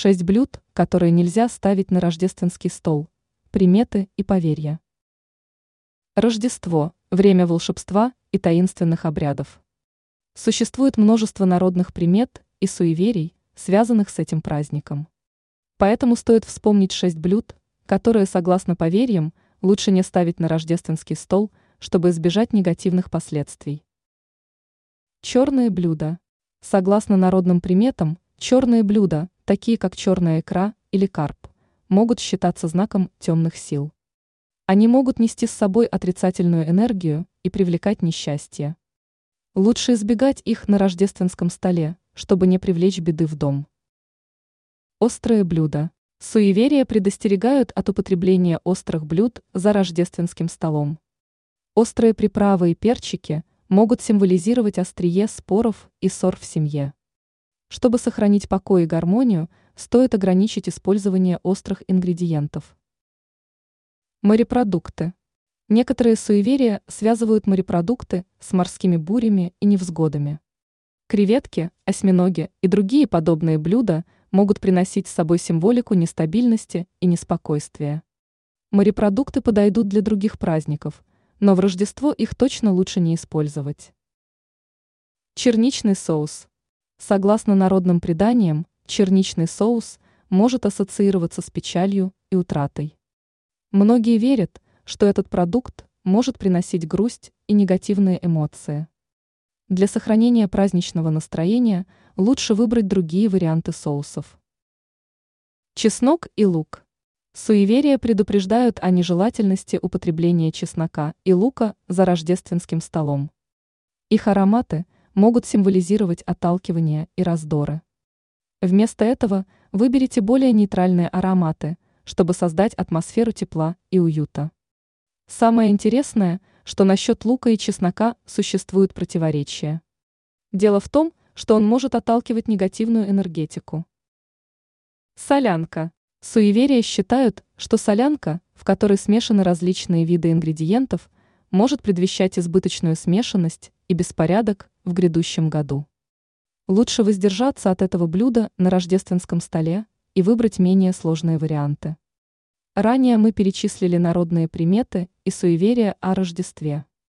Шесть блюд, которые нельзя ставить на рождественский стол. Приметы и поверья. Рождество – время волшебства и таинственных обрядов. Существует множество народных примет и суеверий, связанных с этим праздником. Поэтому стоит вспомнить шесть блюд, которые, согласно поверьям, лучше не ставить на рождественский стол, чтобы избежать негативных последствий. Черные блюда. Согласно народным приметам, черные блюда, такие как черная икра или карп, могут считаться знаком темных сил. Они могут нести с собой отрицательную энергию и привлекать несчастье. Лучше избегать их на рождественском столе, чтобы не привлечь беды в дом. Острые блюда. Суеверия предостерегают от употребления острых блюд за рождественским столом. Острые приправы и перчики могут символизировать острие споров и ссор в семье. Чтобы сохранить покой и гармонию, стоит ограничить использование острых ингредиентов. Морепродукты. Некоторые суеверия связывают морепродукты с морскими бурями и невзгодами. Креветки, осьминоги и другие подобные блюда могут приносить с собой символику нестабильности и неспокойствия. Морепродукты подойдут для других праздников, но в Рождество их точно лучше не использовать. Черничный соус. Согласно народным преданиям, черничный соус может ассоциироваться с печалью и утратой. Многие верят, что этот продукт может приносить грусть и негативные эмоции. Для сохранения праздничного настроения лучше выбрать другие варианты соусов. Чеснок и лук. Суеверия предупреждают о нежелательности употребления чеснока и лука за рождественским столом. Их ароматы могут символизировать отталкивание и раздоры. Вместо этого выберите более нейтральные ароматы – чтобы создать атмосферу тепла и уюта. Самое интересное, что насчет лука и чеснока существуют противоречия. Дело в том, что он может отталкивать негативную энергетику. Солянка. Суеверия считают, что солянка, в которой смешаны различные виды ингредиентов, может предвещать избыточную смешанность и беспорядок в грядущем году. Лучше воздержаться от этого блюда на рождественском столе, и выбрать менее сложные варианты. Ранее мы перечислили народные приметы и суеверия о Рождестве.